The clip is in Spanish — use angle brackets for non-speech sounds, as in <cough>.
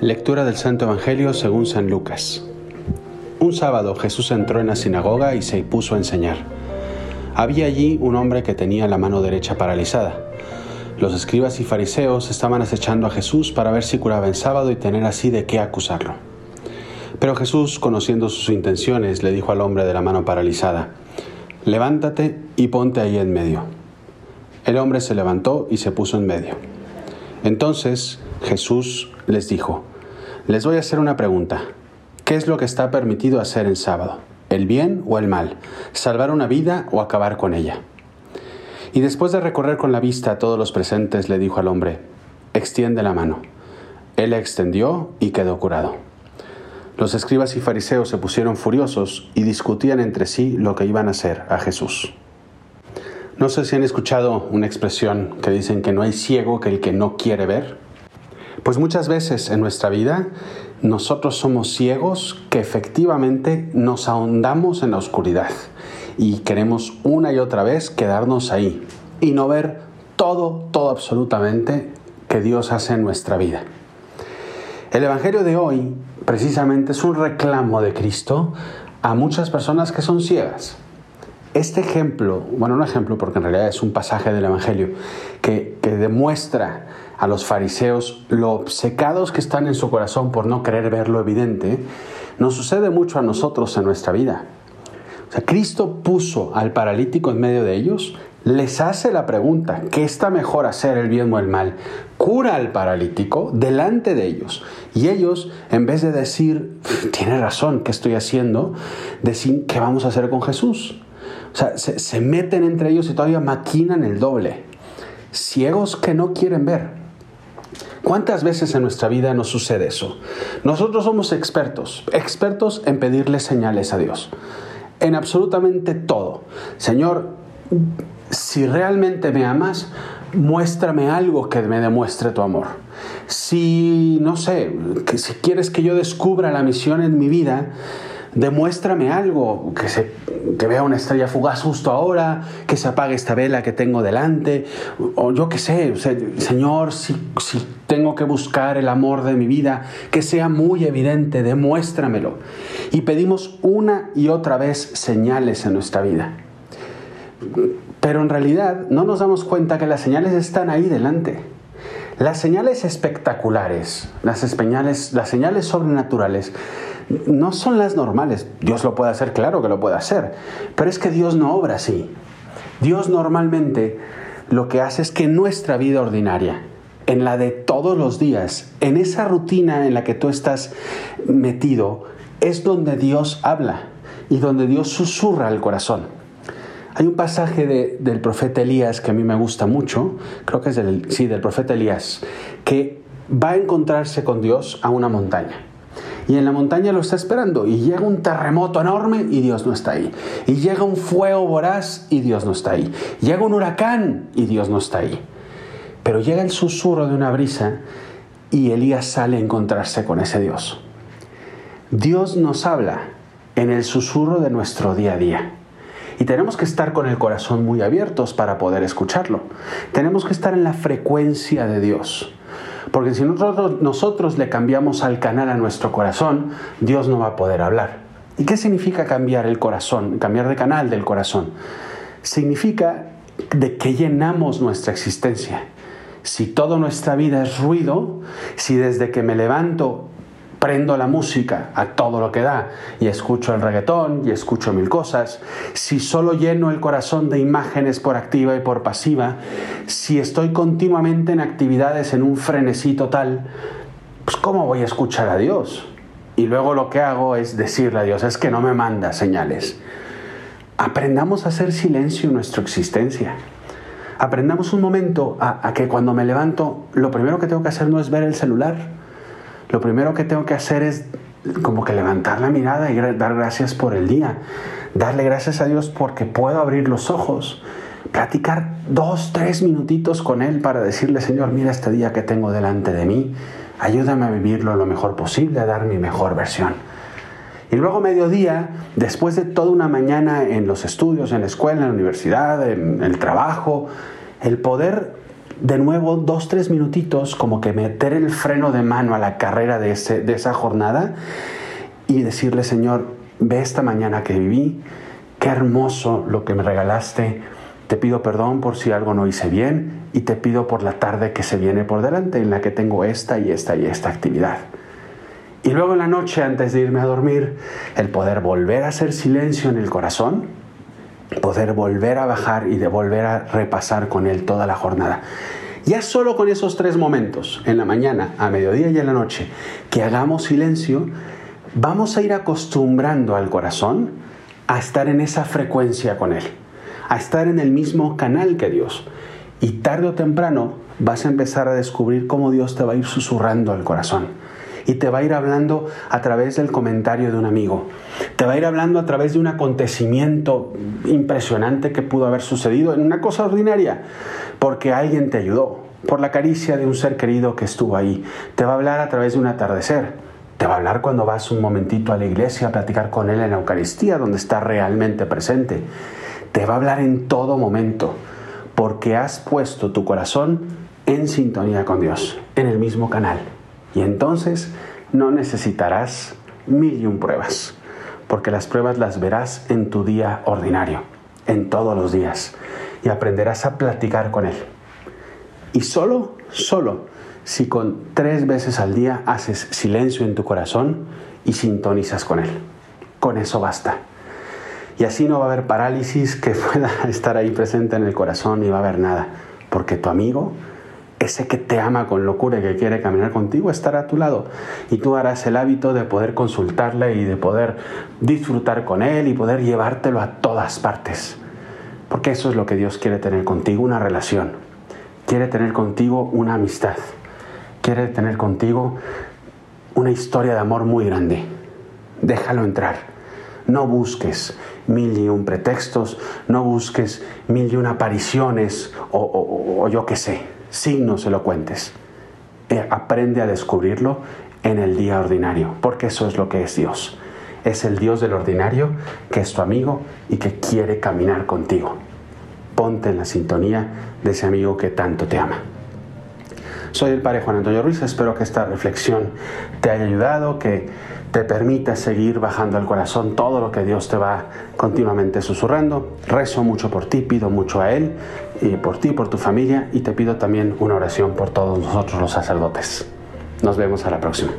Lectura del Santo Evangelio según San Lucas. Un sábado Jesús entró en la sinagoga y se puso a enseñar. Había allí un hombre que tenía la mano derecha paralizada. Los escribas y fariseos estaban acechando a Jesús para ver si curaba en sábado y tener así de qué acusarlo. Pero Jesús, conociendo sus intenciones, le dijo al hombre de la mano paralizada, Levántate y ponte ahí en medio. El hombre se levantó y se puso en medio. Entonces Jesús les dijo, les voy a hacer una pregunta. ¿Qué es lo que está permitido hacer en sábado? ¿El bien o el mal? ¿Salvar una vida o acabar con ella? Y después de recorrer con la vista a todos los presentes, le dijo al hombre, extiende la mano. Él la extendió y quedó curado. Los escribas y fariseos se pusieron furiosos y discutían entre sí lo que iban a hacer a Jesús. No sé si han escuchado una expresión que dicen que no hay ciego que el que no quiere ver. Pues muchas veces en nuestra vida nosotros somos ciegos que efectivamente nos ahondamos en la oscuridad y queremos una y otra vez quedarnos ahí y no ver todo, todo absolutamente que Dios hace en nuestra vida. El Evangelio de hoy precisamente es un reclamo de Cristo a muchas personas que son ciegas este ejemplo, bueno, un ejemplo porque en realidad es un pasaje del Evangelio que, que demuestra a los fariseos lo obcecados que están en su corazón por no querer ver lo evidente, nos sucede mucho a nosotros en nuestra vida. O sea, Cristo puso al paralítico en medio de ellos, les hace la pregunta, ¿qué está mejor hacer el bien o el mal? Cura al paralítico delante de ellos. Y ellos, en vez de decir, tiene razón, ¿qué estoy haciendo? Decir, ¿qué vamos a hacer con Jesús? O sea, se, meten entre ellos y todavía maquinan el doble. Ciegos que no quieren ver. ¿Cuántas veces en nuestra vida nos sucede eso? Nosotros somos expertos, expertos en pedirle señales a Dios, en absolutamente todo. Señor, si realmente me amas, muéstrame algo que me demuestre tu amor. Si, no sé, que si quieres que yo descubra la misión en mi vida, demuéstrame algo, que, se, que vea una estrella fugaz justo ahora, que se apague esta vela que tengo delante, o yo qué sé, Señor, si, si tengo que buscar el amor de mi vida, que sea muy evidente, demuéstramelo. Y pedimos una y otra vez señales en nuestra vida. Pero en realidad no nos damos cuenta que las señales están ahí delante. Las señales espectaculares, las las señales sobrenaturales, no son las normales. Dios lo puede hacer, claro que lo puede hacer, pero es que Dios no obra así. Dios normalmente lo que hace es que nuestra vida ordinaria, en la de todos los días, en esa rutina en la que tú estás metido, es donde Dios habla y donde Dios susurra al corazón. Hay un pasaje del profeta Elías que a mí me gusta mucho, creo que es del, sí, del profeta Elías, que va a encontrarse con Dios a una montaña y en la montaña lo está esperando y llega un terremoto enorme y Dios no está ahí. Y llega un fuego voraz y Dios no está ahí. Llega un huracán y Dios no está ahí. Pero llega el susurro de una brisa y Elías sale a encontrarse con ese Dios. Dios nos habla en el susurro de nuestro día a día. Y tenemos que estar con el corazón muy abiertos para poder escucharlo. Tenemos que estar en la frecuencia de Dios. Porque si nosotros, le cambiamos al canal a nuestro corazón, Dios no va a poder hablar. ¿Y qué significa cambiar el corazón, cambiar de canal del corazón? Significa de que llenamos nuestra existencia. Si toda nuestra vida es ruido, si desde que me levanto prendo la música a todo lo que da y escucho el reggaetón y escucho mil cosas, si solo lleno el corazón de imágenes por activa y por pasiva, si estoy continuamente en actividades en un frenesí total, pues ¿cómo voy a escuchar a Dios? Y luego lo que hago es decirle a Dios, es que no me manda señales. Aprendamos a hacer silencio en nuestra existencia. Aprendamos un momento a, a que cuando me levanto, lo primero que tengo que hacer no es ver el celular, lo primero que tengo que hacer es como que levantar la mirada y dar gracias por el día, darle gracias a Dios porque puedo abrir los ojos, platicar dos, tres minutitos con Él para decirle, Señor, mira este día que tengo delante de mí, ayúdame a vivirlo lo mejor posible, a dar mi mejor versión. Y luego mediodía, después de toda una mañana en los estudios, en la escuela, en la universidad, en el trabajo, el poder de nuevo dos, tres minutitos, como que meter el freno de mano a la carrera de, ese, de esa jornada y decirle, Señor, ve esta mañana que viví, qué hermoso lo que me regalaste, te pido perdón por si algo no hice bien y te pido por la tarde que se viene por delante en la que tengo esta y esta y esta actividad. Y luego en la noche, antes de irme a dormir, el poder volver a hacer silencio en el corazón, poder volver a bajar y de volver a repasar con Él toda la jornada. Ya solo con esos tres momentos, en la mañana, a mediodía y en la noche, que hagamos silencio, vamos a ir acostumbrando al corazón a estar en esa frecuencia con Él, a estar en el mismo canal que Dios. Y tarde o temprano vas a empezar a descubrir cómo Dios te va a ir susurrando al corazón y te va a ir hablando a través del comentario de un amigo. Te va a ir hablando a través de un acontecimiento impresionante que pudo haber sucedido en una cosa ordinaria, porque alguien te ayudó, por la caricia de un ser querido que estuvo ahí. Te va a hablar a través de un atardecer. Te va a hablar cuando vas un momentito a la iglesia a platicar con Él en la Eucaristía, donde está realmente presente. Te va a hablar en todo momento, porque has puesto tu corazón en sintonía con Dios, en el mismo canal. Y entonces no necesitarás mil y un pruebas, porque las pruebas las verás en tu día ordinario, en todos los días, y aprenderás a platicar con Él. Y solo, solo, si con tres veces al día haces silencio en tu corazón y sintonizas con Él. Con eso basta. Y así no va a haber parálisis que <laughs> pueda estar ahí presente en el corazón ni va a haber nada, porque tu amigo ese que te ama con locura y que quiere caminar contigo estará a tu lado y tú harás el hábito de poder consultarle y de poder disfrutar con él y poder llevártelo a todas partes. Porque eso es lo que Dios quiere tener contigo, una relación. Quiere tener contigo una amistad. Quiere tener contigo una historia de amor muy grande. Déjalo entrar. No busques mil y un pretextos, no busques mil y un apariciones o, o yo qué sé signos elocuentes. Eh, aprende a descubrirlo en el día ordinario, porque eso es lo que es Dios. Es el Dios del ordinario que es tu amigo y que quiere caminar contigo. Ponte en la sintonía de ese amigo que tanto te ama. Soy el Padre Juan Antonio Ruiz, espero que esta reflexión te haya ayudado, que te permita seguir bajando al corazón todo lo que Dios te va continuamente susurrando. Rezo mucho por ti, pido mucho a Él, y por ti, por tu familia, y te pido también una oración por todos nosotros los sacerdotes. Nos vemos a la próxima.